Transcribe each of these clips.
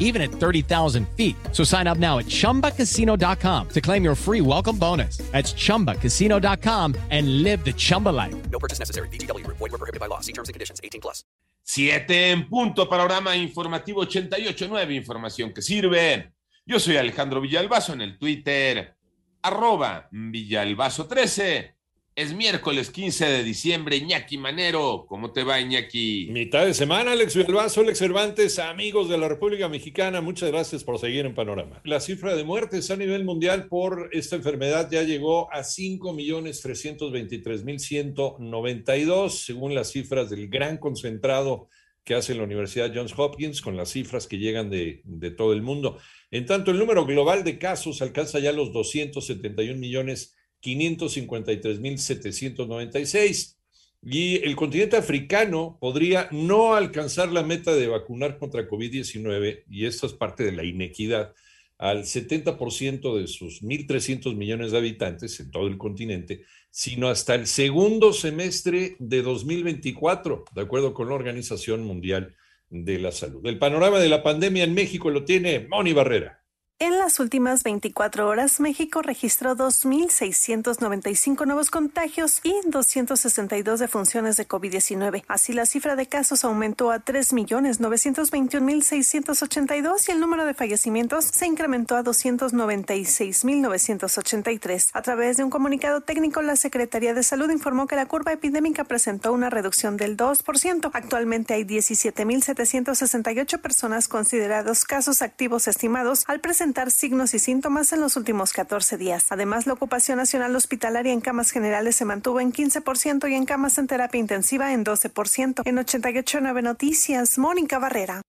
even at 30,000 feet. So sign up now at chumbacasino.com to claim your free welcome bonus. That's chumbacasino.com and live the Chumba life. No purchase necessary. BGW. Void were prohibited by law. See terms and conditions. 18 plus. Siete en punto, panorama informativo 88.9, información que sirve. Yo soy Alejandro Villalbazo en el Twitter, arroba Villalbazo13. Es miércoles 15 de diciembre, Iñaki Manero. ¿Cómo te va, Iñaki? Mitad de semana, Alex Villalbazo, Alex Cervantes, amigos de la República Mexicana, muchas gracias por seguir en Panorama. La cifra de muertes a nivel mundial por esta enfermedad ya llegó a 5.323.192, según las cifras del gran concentrado que hace la Universidad Johns Hopkins, con las cifras que llegan de, de todo el mundo. En tanto, el número global de casos alcanza ya los 271 millones 553.796. Y el continente africano podría no alcanzar la meta de vacunar contra COVID-19, y esto es parte de la inequidad, al 70% de sus 1.300 millones de habitantes en todo el continente, sino hasta el segundo semestre de 2024, de acuerdo con la Organización Mundial de la Salud. El panorama de la pandemia en México lo tiene Moni Barrera. En las últimas 24 horas, México registró 2.695 nuevos contagios y 262 defunciones de COVID-19. Así, la cifra de casos aumentó a 3.921.682 y el número de fallecimientos se incrementó a 296.983. A través de un comunicado técnico, la Secretaría de Salud informó que la curva epidémica presentó una reducción del 2%. Actualmente hay 17.768 personas considerados casos activos estimados al presentar signos y síntomas en los últimos 14 días. Además, la ocupación nacional hospitalaria en camas generales se mantuvo en 15% y en camas en terapia intensiva en 12%. En 88.9 Noticias, Mónica Barrera.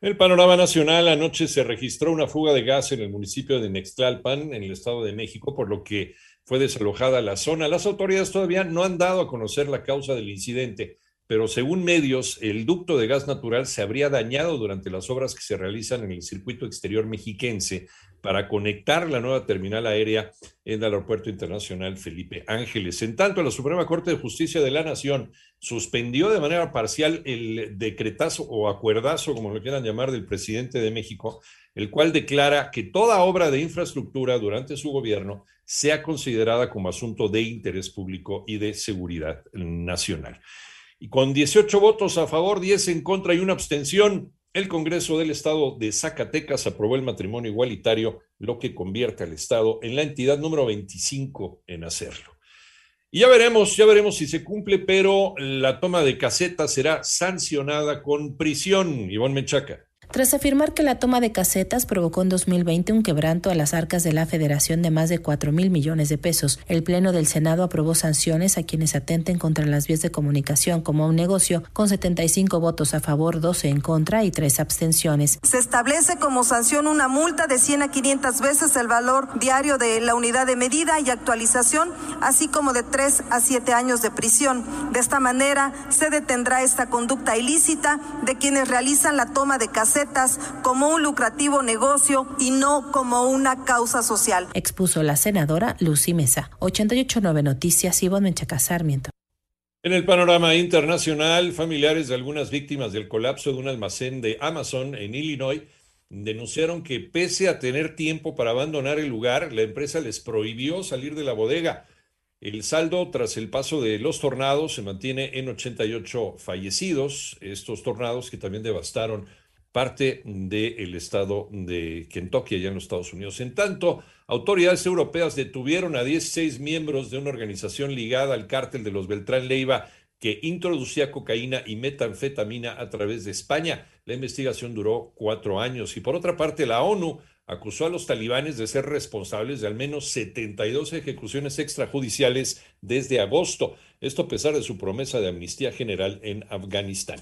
El panorama nacional, anoche se registró una fuga de gas en el municipio de Nextlalpan, en el Estado de México, por lo que fue desalojada la zona. Las autoridades todavía no han dado a conocer la causa del incidente pero según medios, el ducto de gas natural se habría dañado durante las obras que se realizan en el circuito exterior mexiquense para conectar la nueva terminal aérea en el Aeropuerto Internacional Felipe Ángeles. En tanto, la Suprema Corte de Justicia de la Nación suspendió de manera parcial el decretazo o acuerdazo, como lo quieran llamar, del presidente de México, el cual declara que toda obra de infraestructura durante su gobierno sea considerada como asunto de interés público y de seguridad nacional. Y con 18 votos a favor, 10 en contra y una abstención, el Congreso del Estado de Zacatecas aprobó el matrimonio igualitario, lo que convierte al Estado en la entidad número 25 en hacerlo. Y ya veremos, ya veremos si se cumple, pero la toma de casetas será sancionada con prisión. Ivonne Menchaca. Tras afirmar que la toma de casetas provocó en 2020 un quebranto a las arcas de la Federación de más de 4 mil millones de pesos, el Pleno del Senado aprobó sanciones a quienes atenten contra las vías de comunicación como un negocio, con 75 votos a favor, 12 en contra y 3 abstenciones. Se establece como sanción una multa de 100 a 500 veces el valor diario de la unidad de medida y actualización, así como de 3 a 7 años de prisión. De esta manera se detendrá esta conducta ilícita de quienes realizan la toma de casetas como un lucrativo negocio y no como una causa social. Expuso la senadora Lucy Mesa. 889 Noticias, Ivonne Menchaca Sarmiento. En el panorama internacional, familiares de algunas víctimas del colapso de un almacén de Amazon en Illinois denunciaron que pese a tener tiempo para abandonar el lugar, la empresa les prohibió salir de la bodega. El saldo tras el paso de los tornados se mantiene en 88 fallecidos, estos tornados que también devastaron parte del estado de Kentucky, allá en los Estados Unidos. En tanto, autoridades europeas detuvieron a 16 miembros de una organización ligada al cártel de los Beltrán Leiva que introducía cocaína y metanfetamina a través de España. La investigación duró cuatro años. Y por otra parte, la ONU acusó a los talibanes de ser responsables de al menos 72 ejecuciones extrajudiciales desde agosto. Esto a pesar de su promesa de amnistía general en Afganistán.